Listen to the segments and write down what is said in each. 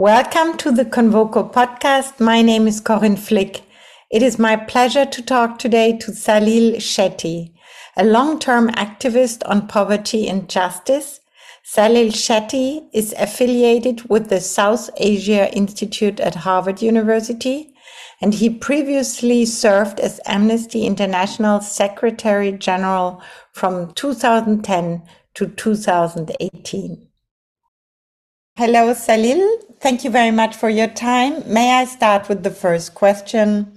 Welcome to the Convoco podcast. My name is Corinne Flick. It is my pleasure to talk today to Salil Shetty, a long-term activist on poverty and justice. Salil Shetty is affiliated with the South Asia Institute at Harvard University, and he previously served as Amnesty International Secretary General from 2010 to 2018. Hello, Salil. Thank you very much for your time. May I start with the first question?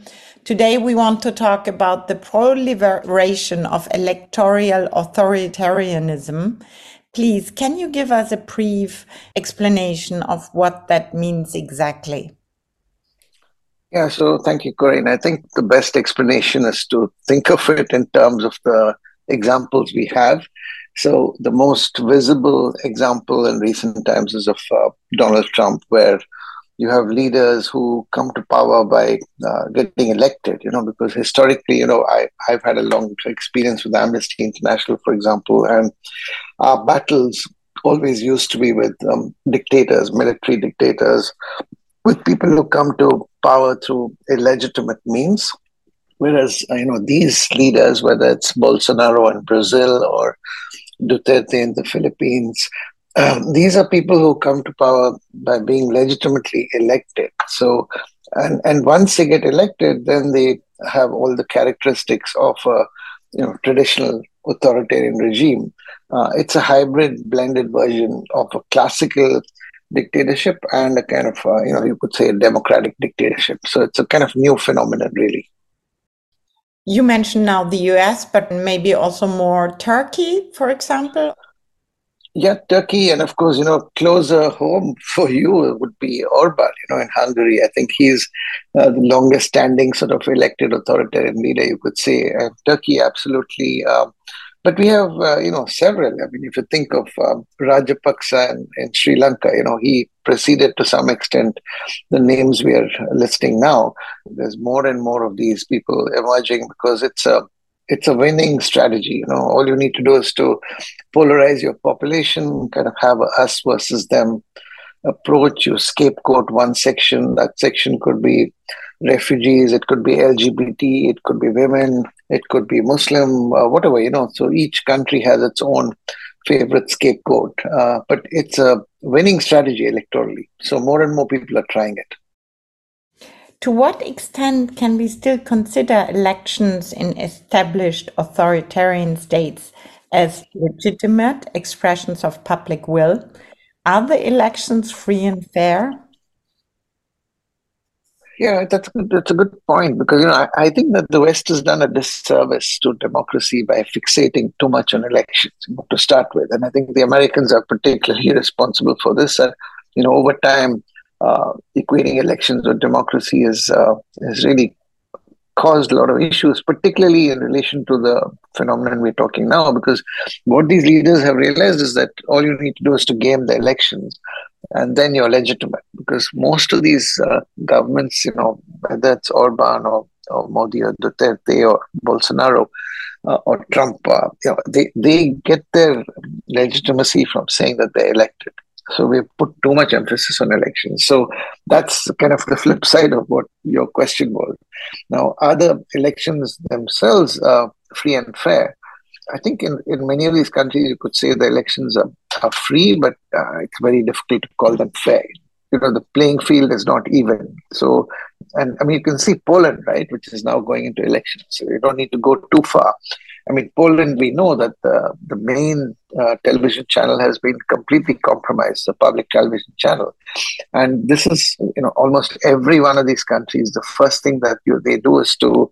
Today, we want to talk about the proliferation of electoral authoritarianism. Please, can you give us a brief explanation of what that means exactly? Yeah, so thank you, Corinne. I think the best explanation is to think of it in terms of the examples we have so the most visible example in recent times is of uh, Donald Trump, where you have leaders who come to power by uh, getting elected, you know, because historically, you know, I, I've had a long experience with Amnesty International, for example, and our battles always used to be with um, dictators, military dictators, with people who come to power through illegitimate means. Whereas, you know, these leaders, whether it's Bolsonaro in Brazil or Duterte in the Philippines. Um, these are people who come to power by being legitimately elected. So, and and once they get elected, then they have all the characteristics of a you know traditional authoritarian regime. Uh, it's a hybrid, blended version of a classical dictatorship and a kind of uh, you know you could say a democratic dictatorship. So it's a kind of new phenomenon, really. You mentioned now the US, but maybe also more Turkey, for example. Yeah, Turkey, and of course, you know, closer home for you would be Orban, you know, in Hungary. I think he's uh, the longest standing sort of elected authoritarian leader, you could say. And Turkey, absolutely. Um, but we have, uh, you know, several. I mean, if you think of um, Rajapaksa in, in, Sri Lanka, you know, he preceded to some extent the names we are listing now. There's more and more of these people emerging because it's a it's a winning strategy. You know, all you need to do is to polarize your population, kind of have a us versus them approach. You scapegoat one section. That section could be refugees, it could be LGBT, it could be women, it could be Muslim, uh, whatever, you know. So each country has its own favorite scapegoat, uh, but it's a winning strategy electorally. So more and more people are trying it. To what extent can we still consider elections in established authoritarian states as legitimate expressions of public will? Are the elections free and fair? Yeah, that's that's a good point because you know I, I, think that the West has done a disservice to democracy by fixating too much on elections to start with, and I think the Americans are particularly responsible for this. And you know, over time, uh, equating elections with democracy is uh, is really caused a lot of issues, particularly in relation to the phenomenon we're talking now. Because what these leaders have realized is that all you need to do is to game the elections and then you're legitimate because most of these uh, governments, you know, whether it's Orban or, or Modi or Duterte or Bolsonaro uh, or Trump, uh, you know, they, they get their legitimacy from saying that they're elected. So we put too much emphasis on elections. So that's kind of the flip side of what your question was. Now, are the elections themselves uh, free and fair? I think in, in many of these countries, you could say the elections are, are free, but uh, it's very difficult to call them fair. You know, the playing field is not even. So, and I mean, you can see Poland, right, which is now going into elections. So you don't need to go too far. I mean, Poland, we know that the, the main uh, television channel has been completely compromised, the public television channel. And this is, you know, almost every one of these countries, the first thing that you, they do is to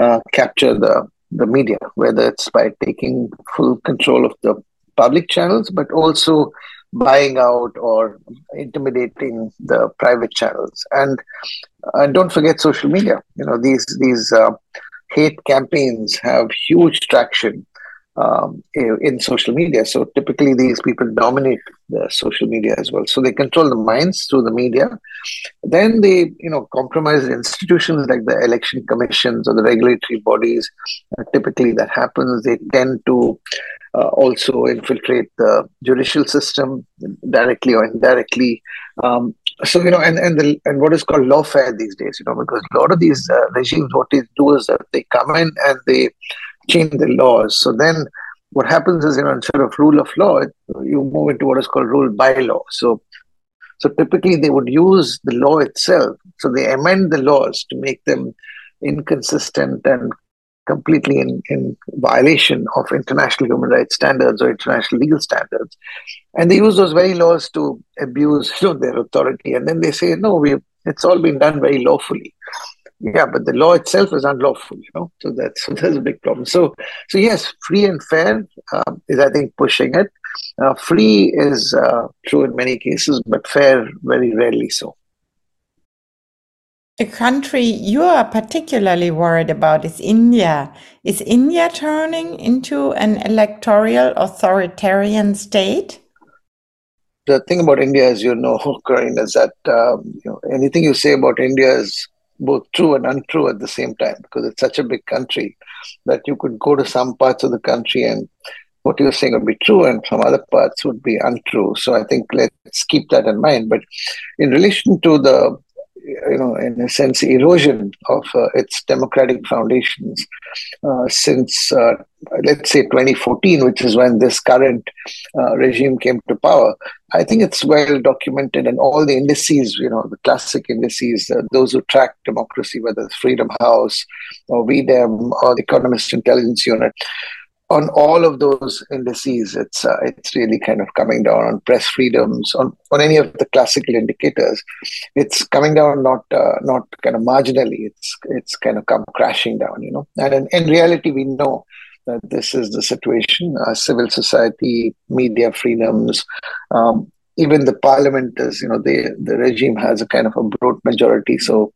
uh, capture the the media, whether it's by taking full control of the public channels, but also buying out or intimidating the private channels. And and don't forget social media. You know these these uh, hate campaigns have huge traction. Um, in social media. So typically, these people dominate the social media as well. So they control the minds through the media. Then they, you know, compromise institutions like the election commissions or the regulatory bodies. Uh, typically, that happens. They tend to uh, also infiltrate the judicial system directly or indirectly. Um, so you know, and and the, and what is called lawfare these days, you know, because a lot of these uh, regimes, what they do is that they come in and they change the laws. So then what happens is, you know, instead of rule of law, you move into what is called rule by law. So, so typically they would use the law itself. So they amend the laws to make them inconsistent and completely in, in violation of international human rights standards or international legal standards. And they use those very laws to abuse you know, their authority. And then they say, no, we it's all been done very lawfully yeah but the law itself is unlawful you know so that's so that's a big problem so so yes free and fair uh, is i think pushing it uh, free is uh, true in many cases but fair very rarely so a country you are particularly worried about is India. Is India turning into an electoral authoritarian state? The thing about India, as you know, Corinne, is that um, you know, anything you say about India is both true and untrue at the same time because it's such a big country that you could go to some parts of the country and what you're saying would be true and some other parts would be untrue. So I think let's keep that in mind. But in relation to the you know, in a sense, erosion of uh, its democratic foundations uh, since, uh, let's say, 2014, which is when this current uh, regime came to power. I think it's well documented, and all the indices, you know, the classic indices, uh, those who track democracy, whether it's Freedom House or VDEM or the Economist Intelligence Unit, on all of those indices, it's uh, it's really kind of coming down on press freedoms, on, on any of the classical indicators. It's coming down not uh, not kind of marginally. It's it's kind of come crashing down, you know. And in, in reality, we know that this is the situation. Uh, civil society, media freedoms, um, even the parliament is, you know, the the regime has a kind of a broad majority, so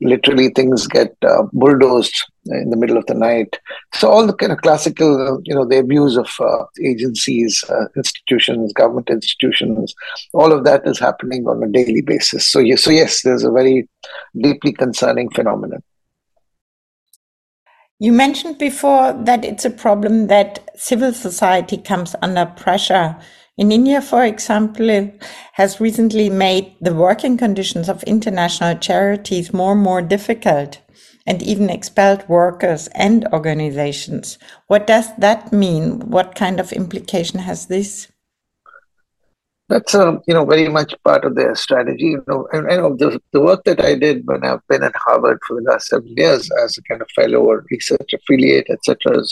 literally things get uh, bulldozed in the middle of the night. So all the kind of classical, you know, the abuse of uh, agencies, uh, institutions, government institutions, all of that is happening on a daily basis. So yes, so yes, there's a very deeply concerning phenomenon. You mentioned before that it's a problem that civil society comes under pressure in India, for example, has recently made the working conditions of international charities more and more difficult and even expelled workers and organizations. What does that mean? What kind of implication has this? That's um, you know very much part of their strategy. You know, and, and the, the work that I did when I've been at Harvard for the last seven years as a kind of fellow or research affiliate, etc.,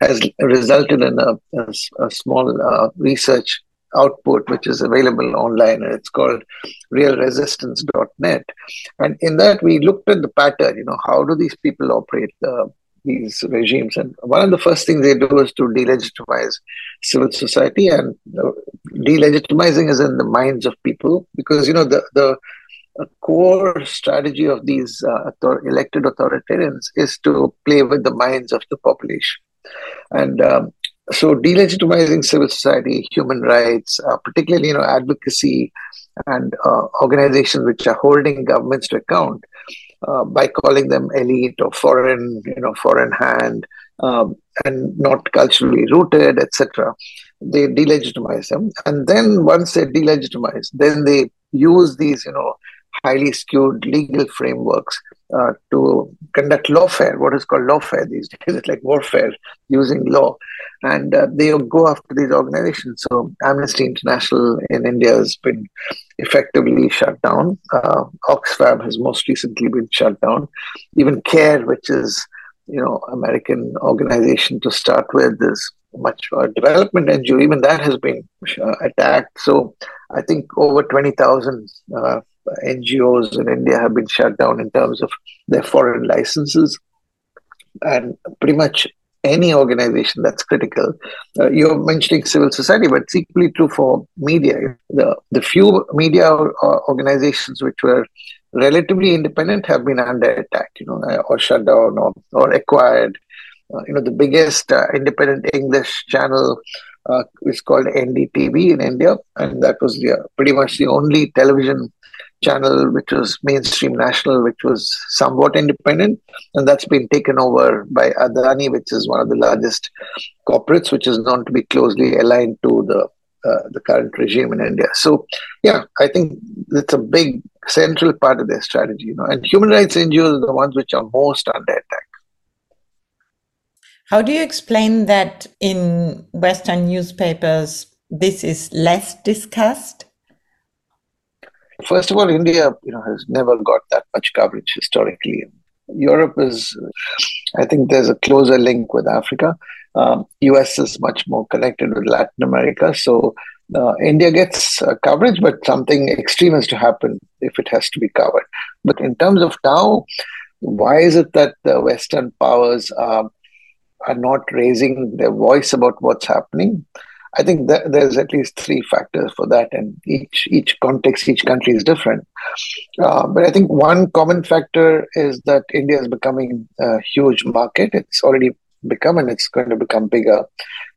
has resulted in a, a, a small uh, research output which is available online and it's called realresistance.net and in that we looked at the pattern you know how do these people operate uh, these regimes. And one of the first things they do is to delegitimize civil society, and delegitimizing is in the minds of people because you know the the core strategy of these uh, author- elected authoritarians is to play with the minds of the population, and um, so delegitimizing civil society, human rights, uh, particularly you know advocacy and uh, organizations which are holding governments to account uh, by calling them elite or foreign, you know, foreign hand, um, and not culturally rooted, etc. They delegitimize them, and then once they delegitimize, then they use these, you know, highly skewed legal frameworks uh, to conduct lawfare, what is called lawfare these days. It's like warfare using law. And uh, they go after these organizations. So Amnesty International in India has been effectively shut down. Uh, Oxfam has most recently been shut down. Even CARE, which is you know American organization to start with, is much uh, development NGO. Even that has been uh, attacked. So I think over 20,000 uh, NGOs in India have been shut down in terms of their foreign licenses. And pretty much any organization that's critical. Uh, you're mentioning civil society, but it's equally true for media. The, the few media organizations which were relatively independent have been under attack, you know, or shut down or, or acquired. Uh, you know, the biggest uh, independent English channel uh, is called NDTV in India, and that was the, pretty much the only television channel which was mainstream national, which was somewhat independent, and that's been taken over by Adani, which is one of the largest corporates, which is known to be closely aligned to the uh, the current regime in India. So, yeah, I think it's a big central part of their strategy. You know, and human rights NGOs are the ones which are most under attack. How do you explain that in Western newspapers this is less discussed? First of all, India, you know, has never got that much coverage historically. Europe is, I think, there's a closer link with Africa. Um, US is much more connected with Latin America, so uh, India gets uh, coverage, but something extreme has to happen if it has to be covered. But in terms of now, why is it that the Western powers are not raising their voice about what's happening? I think that there's at least three factors for that, and each each context, each country is different. Uh, but I think one common factor is that India is becoming a huge market. It's already become, and it's going to become bigger.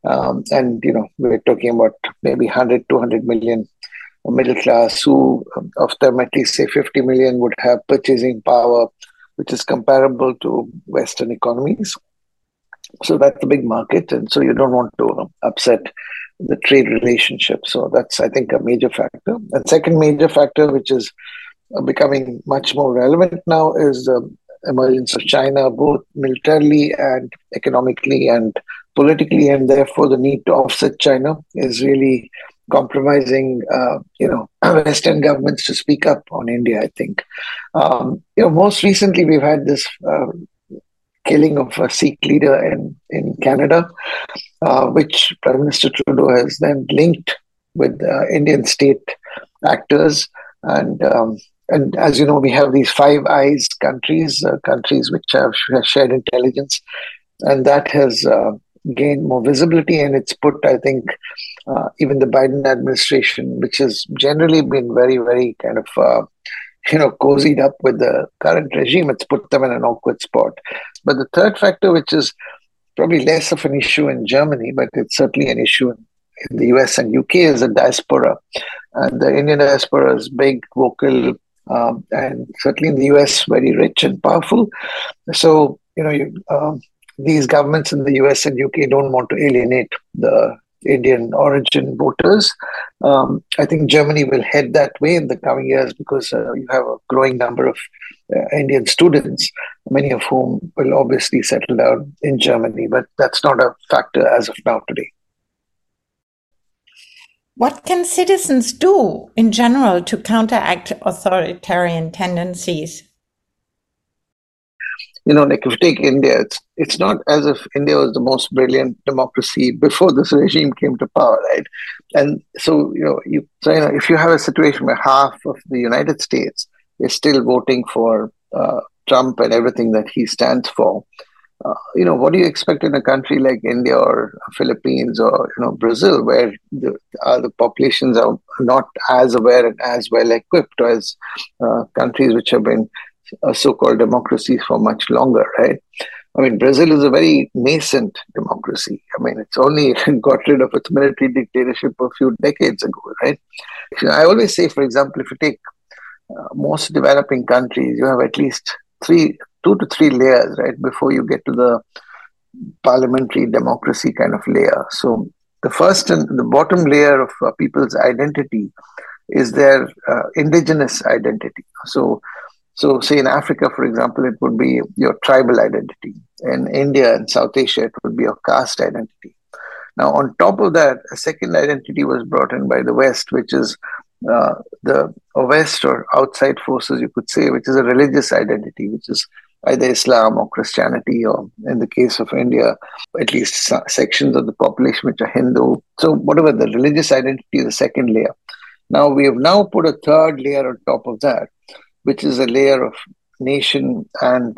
Um, and you know, we're talking about maybe 100, 200 million middle class, who of them at least say 50 million would have purchasing power, which is comparable to Western economies. So that's a big market, and so you don't want to upset the trade relationship. So that's, I think, a major factor. And second major factor, which is becoming much more relevant now, is the emergence of China, both militarily and economically and politically, and therefore the need to offset China is really compromising, uh, you know, Western governments to speak up on India. I think, um, you know, most recently we've had this uh, killing of a Sikh leader in, in Canada, uh, which Prime Minister Trudeau has then linked with uh, Indian state actors. And um, and as you know, we have these Five Eyes countries, uh, countries which have shared intelligence, and that has uh, gained more visibility. And it's put, I think, uh, even the Biden administration, which has generally been very, very kind of uh, you know, cozied up with the current regime, it's put them in an awkward spot. But the third factor, which is probably less of an issue in Germany, but it's certainly an issue in, in the US and UK, is the diaspora. And the Indian diaspora is big, vocal, um, and certainly in the US, very rich and powerful. So, you know, you, um, these governments in the US and UK don't want to alienate the Indian origin voters. Um, I think Germany will head that way in the coming years because uh, you have a growing number of uh, Indian students, many of whom will obviously settle down in Germany, but that's not a factor as of now today. What can citizens do in general to counteract authoritarian tendencies? You know, like if you take India, it's it's not as if India was the most brilliant democracy before this regime came to power, right? And so, you know, you so you know, if you have a situation where half of the United States is still voting for uh, Trump and everything that he stands for, uh, you know, what do you expect in a country like India or Philippines or you know Brazil, where the uh, the populations are not as aware and as well equipped as uh, countries which have been a so-called democracy for much longer, right? I mean, Brazil is a very nascent democracy. I mean, it's only got rid of its military dictatorship a few decades ago, right? I always say, for example, if you take uh, most developing countries, you have at least three, two to three layers, right, before you get to the parliamentary democracy kind of layer. So the first and the bottom layer of uh, people's identity is their uh, indigenous identity. So so, say in Africa, for example, it would be your tribal identity. In India and South Asia, it would be your caste identity. Now, on top of that, a second identity was brought in by the West, which is uh, the West or outside forces, you could say, which is a religious identity, which is either Islam or Christianity, or in the case of India, at least sections of the population which are Hindu. So, whatever the religious identity is the second layer. Now, we have now put a third layer on top of that, which is a layer of nation and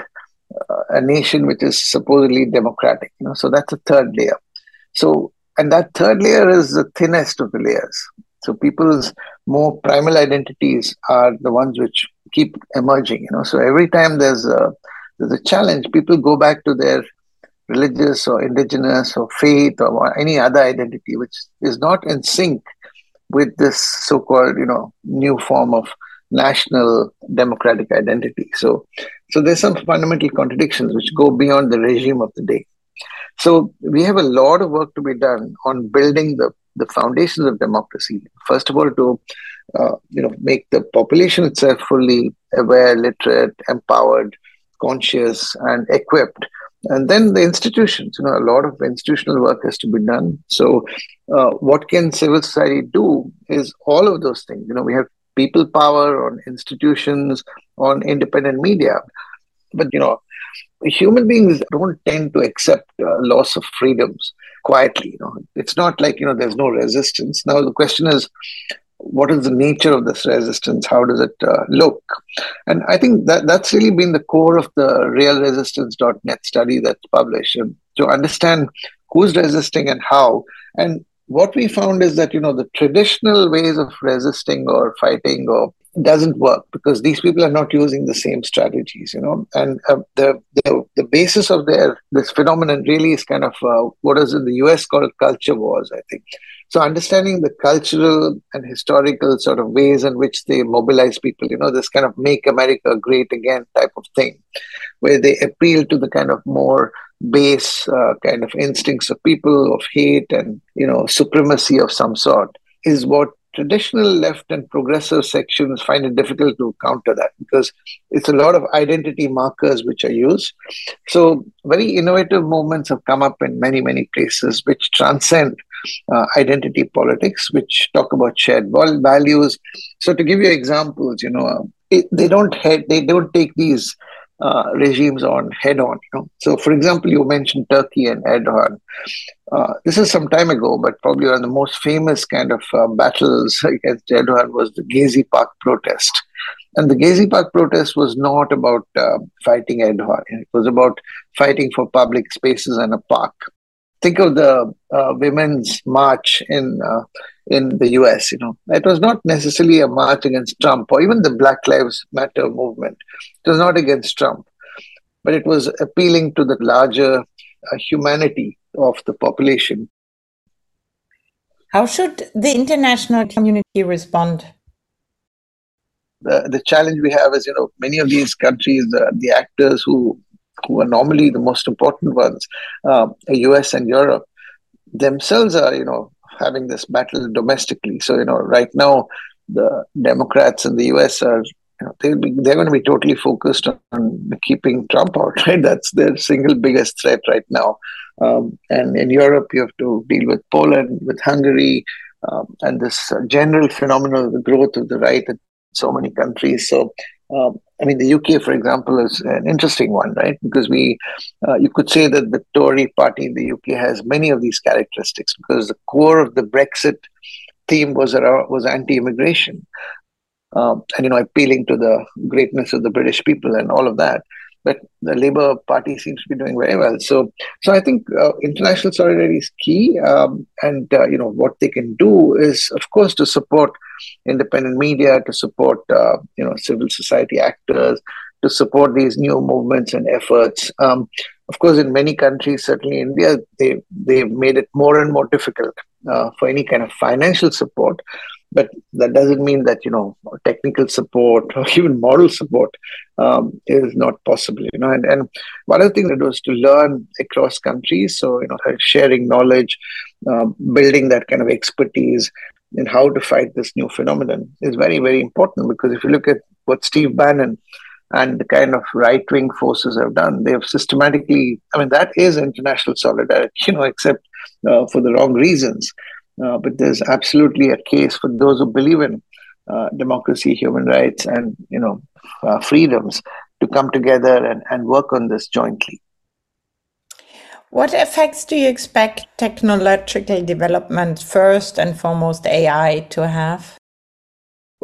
uh, a nation which is supposedly democratic. You know, so that's a third layer. So, and that third layer is the thinnest of the layers. So, people's more primal identities are the ones which keep emerging. You know, so every time there's a there's a challenge, people go back to their religious or indigenous or faith or any other identity which is not in sync with this so-called you know new form of national democratic identity. So so there's some fundamental contradictions which go beyond the regime of the day. So we have a lot of work to be done on building the the foundations of democracy. First of all to uh, you know make the population itself fully aware literate empowered conscious and equipped. And then the institutions you know a lot of institutional work has to be done. So uh, what can civil society do is all of those things. You know we have people power on institutions on independent media but you know human beings don't tend to accept uh, loss of freedoms quietly you know it's not like you know there's no resistance now the question is what is the nature of this resistance? How does it uh, look? And I think that that's really been the core of the realresistance.net study that's published um, to understand who's resisting and how. And what we found is that you know the traditional ways of resisting or fighting or doesn't work because these people are not using the same strategies you know. And uh, the, the the basis of their this phenomenon really is kind of uh, what is in the us called culture wars i think. So understanding the cultural and historical sort of ways in which they mobilize people you know this kind of make america great again type of thing where they appeal to the kind of more base uh, kind of instincts of people of hate and you know supremacy of some sort is what traditional left and progressive sections find it difficult to counter that because it's a lot of identity markers which are used. So, very innovative movements have come up in many, many places which transcend uh, identity politics, which talk about shared values. So, to give you examples, you know, it, they don't head, they don't take these uh, regimes on head on. You know? So, for example, you mentioned Turkey and Erdogan. Uh, this is some time ago, but probably one of the most famous kind of uh, battles against Erdogan was the Gezi Park protest. And the Gezi Park protest was not about uh, fighting Erdogan, it was about fighting for public spaces and a park. Think of the uh, women's march in in the US. You know, it was not necessarily a march against Trump or even the Black Lives Matter movement. It was not against Trump, but it was appealing to the larger uh, humanity of the population. How should the international community respond? The, the challenge we have is, you know, many of these countries, uh, the actors who who are normally the most important ones, uh, US and Europe, themselves are, you know, having this battle domestically. So, you know, right now, the Democrats in the US are, you know, they'll be, they're going to be totally focused on keeping Trump out, right? That's their single biggest threat right now. Um, and in Europe, you have to deal with Poland, with Hungary, um, and this general phenomenon of the growth of the right in so many countries. So, um, I mean, the UK, for example, is an interesting one, right? Because we, uh, you could say that the Tory party in the UK has many of these characteristics because the core of the Brexit theme was around, was anti-immigration, um, and you know, appealing to the greatness of the British people and all of that. But the Labour Party seems to be doing very well. So, so I think uh, international solidarity is key, um, and uh, you know what they can do is, of course, to support independent media, to support uh, you know civil society actors, to support these new movements and efforts. Um, of course, in many countries, certainly India, they they've made it more and more difficult uh, for any kind of financial support. But that doesn't mean that you know technical support or even moral support um, is not possible. You know, and, and one of the things that was to learn across countries. So you know, sharing knowledge, uh, building that kind of expertise, in how to fight this new phenomenon is very, very important because if you look at what Steve Bannon and the kind of right wing forces have done, they have systematically, I mean, that is international solidarity, you know, except uh, for the wrong reasons. Uh, but there's absolutely a case for those who believe in uh, democracy, human rights, and, you know, uh, freedoms to come together and, and work on this jointly. What effects do you expect technological development, first and foremost AI, to have?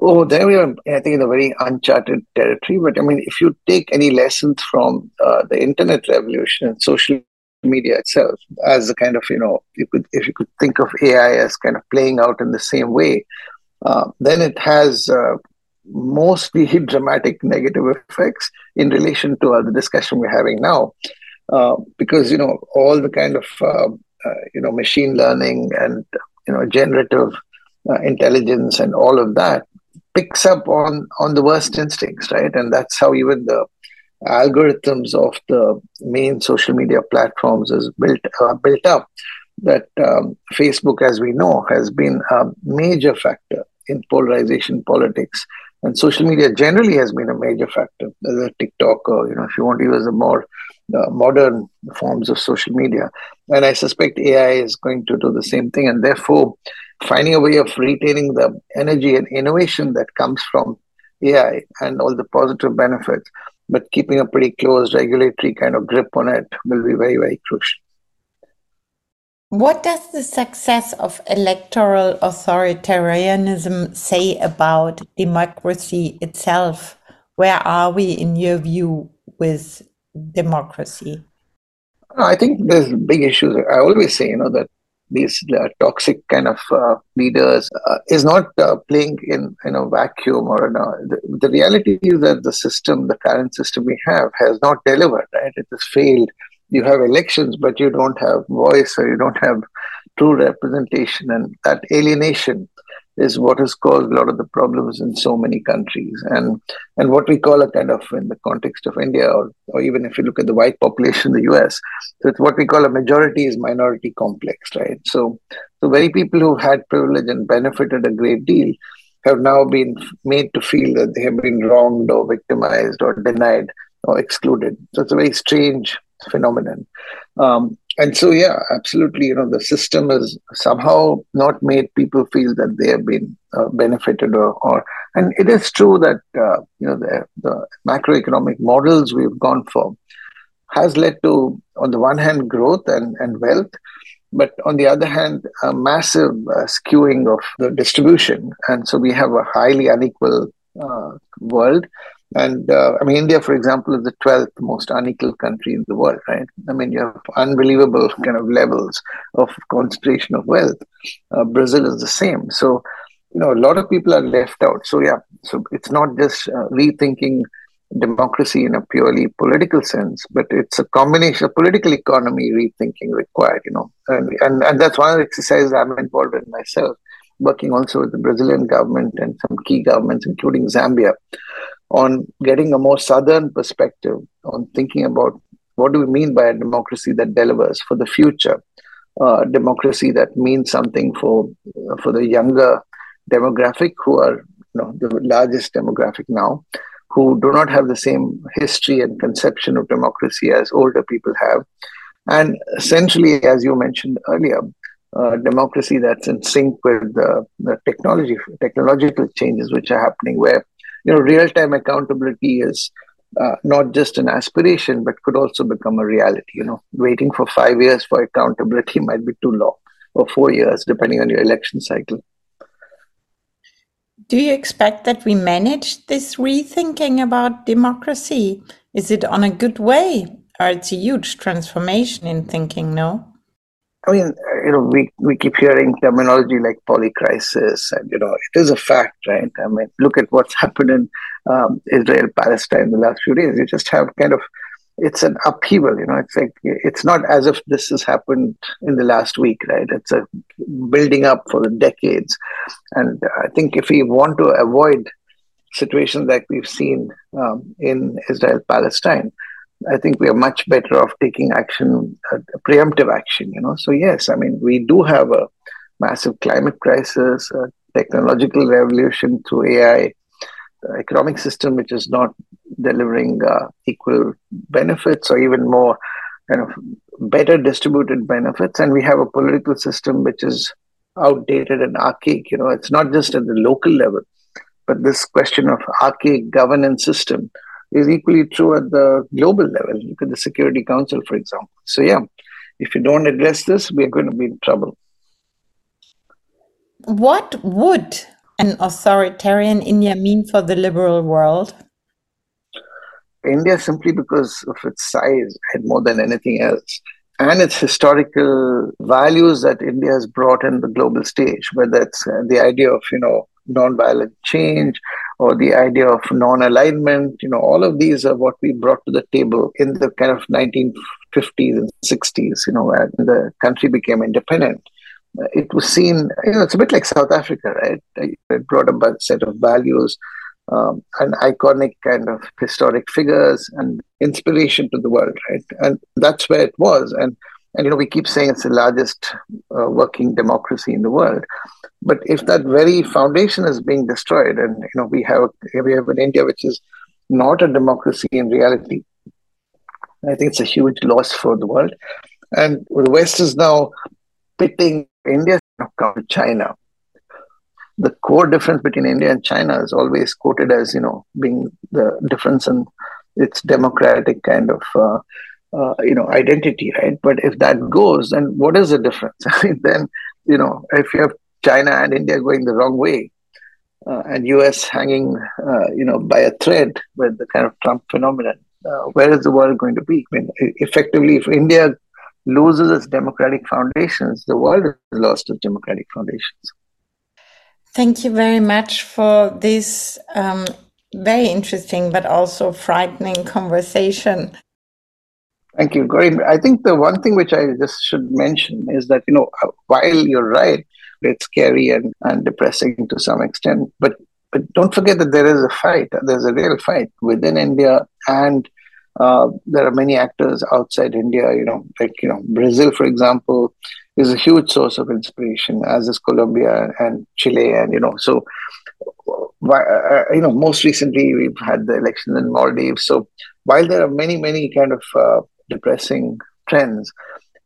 Oh, there we are, I think, in a very uncharted territory. But I mean, if you take any lessons from uh, the internet revolution and social media itself, as a kind of, you know, you could, if you could think of AI as kind of playing out in the same way, then it has uh, mostly dramatic negative effects in relation to uh, the discussion we're having now. uh, because you know all the kind of uh, uh, you know machine learning and you know generative uh, intelligence and all of that picks up on on the worst instincts, right? And that's how even the algorithms of the main social media platforms is built uh, built up. That um, Facebook, as we know, has been a major factor in polarization politics, and social media generally has been a major factor. Whether TikTok or you know, if you want to use a more uh, modern forms of social media, and I suspect AI is going to do the same thing, and therefore finding a way of retaining the energy and innovation that comes from AI and all the positive benefits, but keeping a pretty close regulatory kind of grip on it will be very, very crucial. What does the success of electoral authoritarianism say about democracy itself? Where are we, in your view, with democracy? I think there's big issues. I always say, you know, that these uh, toxic kind of uh, leaders uh, is not uh, playing in in a vacuum or in a, the, the, reality is that the system the current system we have has not delivered right it has failed you have elections but you don't have voice or you don't have true representation. And that alienation is what has caused a lot of the problems in so many countries. And and what we call a kind of in the context of india or, or even if you look at the white population in the us so it's what we call a majority is minority complex right? So so very people who had privilege and benefited a great deal have now been made to feel that they have been wronged or victimized or denied or excluded. So it's a very strange phenomenon. Um, and so yeah absolutely you know the system has somehow not made people feel that they have been uh, benefited or, or and it is true that uh, you know the, the macroeconomic models we've gone for has led to on the one hand growth and, and wealth but on the other hand a massive uh, skewing of the distribution. And so we have a highly unequal uh, world and uh, I mean, India, for example, is the 12th most unequal country in the world, right? I mean, you have unbelievable kind of levels of concentration of wealth. Uh, Brazil is the same. So, you know, a lot of people are left out. So, yeah, so it's not just uh, rethinking democracy in a purely political sense, but it's a combination of political economy rethinking required, you know. And, and, and that's one of the exercises I'm involved in myself, working also with the Brazilian government and some key governments, including Zambia on getting a more southern perspective on thinking about what do we mean by a democracy that delivers for the future uh, democracy that means something for for the younger demographic who are you know the largest demographic now who do not have the same history and conception of democracy as older people have. And essentially as you mentioned earlier uh, democracy that's in sync with the, the technology technological changes which are happening where you know, real time accountability is uh, not just an aspiration, but could also become a reality. You know, waiting for five years for accountability might be too long, or four years, depending on your election cycle. Do you expect that we manage this rethinking about democracy? Is it on a good way, or it's a huge transformation in thinking? No. I mean, you know, we, we keep hearing terminology like polycrisis, and you know, it is a fact, right? I mean, look at what's happened in um, Israel Palestine in the last few days. You just have kind of it's an upheaval, you know. It's like it's not as if this has happened in the last week, right? It's a building up for the decades, and I think if we want to avoid situations like we've seen um, in Israel Palestine, I think we are much better off taking action, uh, preemptive action. You know, so yes, I mean we do have a massive climate crisis, a technological revolution through AI, economic system which is not delivering uh, equal benefits or even more kind of better distributed benefits, and we have a political system which is outdated and archaic. You know, it's not just at the local level, but this question of archaic governance system is equally true at the global level. Look at the Security Council, for example. So, yeah, if you don't address this, we're going to be in trouble. What would an authoritarian India mean for the liberal world? India, simply because of its size and more than anything else, and its historical values that India has brought in the global stage, whether it's uh, the idea of, you know, nonviolent change or the idea of non-alignment. You know, all of these are what we brought to the table in the kind of 1950s and 60s. You know, when the country became independent. It was seen, you know, it's a bit like South Africa, right? It brought a set of values, um, and iconic kind of historic figures and inspiration to the world, right? And that's where it was. And and you know, we keep saying it's the largest uh, working democracy in the world. But if that very foundation is being destroyed, and you know, we have we have an India which is not a democracy in reality, I think it's a huge loss for the world. And the West is now pitting India to China. The core difference between India and China is always quoted as, you know, being the difference in its democratic kind of uh, uh, you know identity right? But if that goes then what is the difference? Then you know if you have china and india going the wrong way uh, and us hanging uh, you know by a thread with the kind of trump phenomenon uh, where is the world going to be? I mean effectively if india loses its democratic foundations the world has lost its democratic foundations. Thank you very much for this um, very interesting but also frightening conversation Thank you, Gauri. I think the one thing which I just should mention is that, you know, uh, while you're right, it's scary and, and depressing to some extent, but but don't forget that there is a fight. There's a real fight within India, and uh, there are many actors outside India. You know, like you know, Brazil, for example, is a huge source of inspiration, as is Colombia and Chile, and you know, so uh, uh, you know, most recently we've had the elections in Maldives. So while there are many, many kind of uh, depressing trends.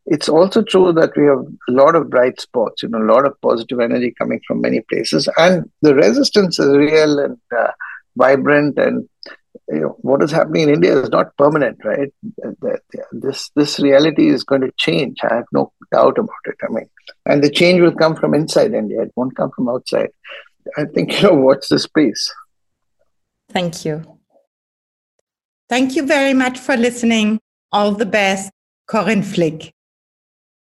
It's also true that we have a lot of bright spots, you know, a lot of positive energy coming from many places, and the resistance is real and uh, vibrant. And you know, what is happening in India is not permanent, right? This this reality is going to change. I have no doubt about it. I mean, and the change will come from inside India; it won't come from outside. I think you know, watch the space. Thank you. Thank you very much for listening. All the best, Corinne Flick.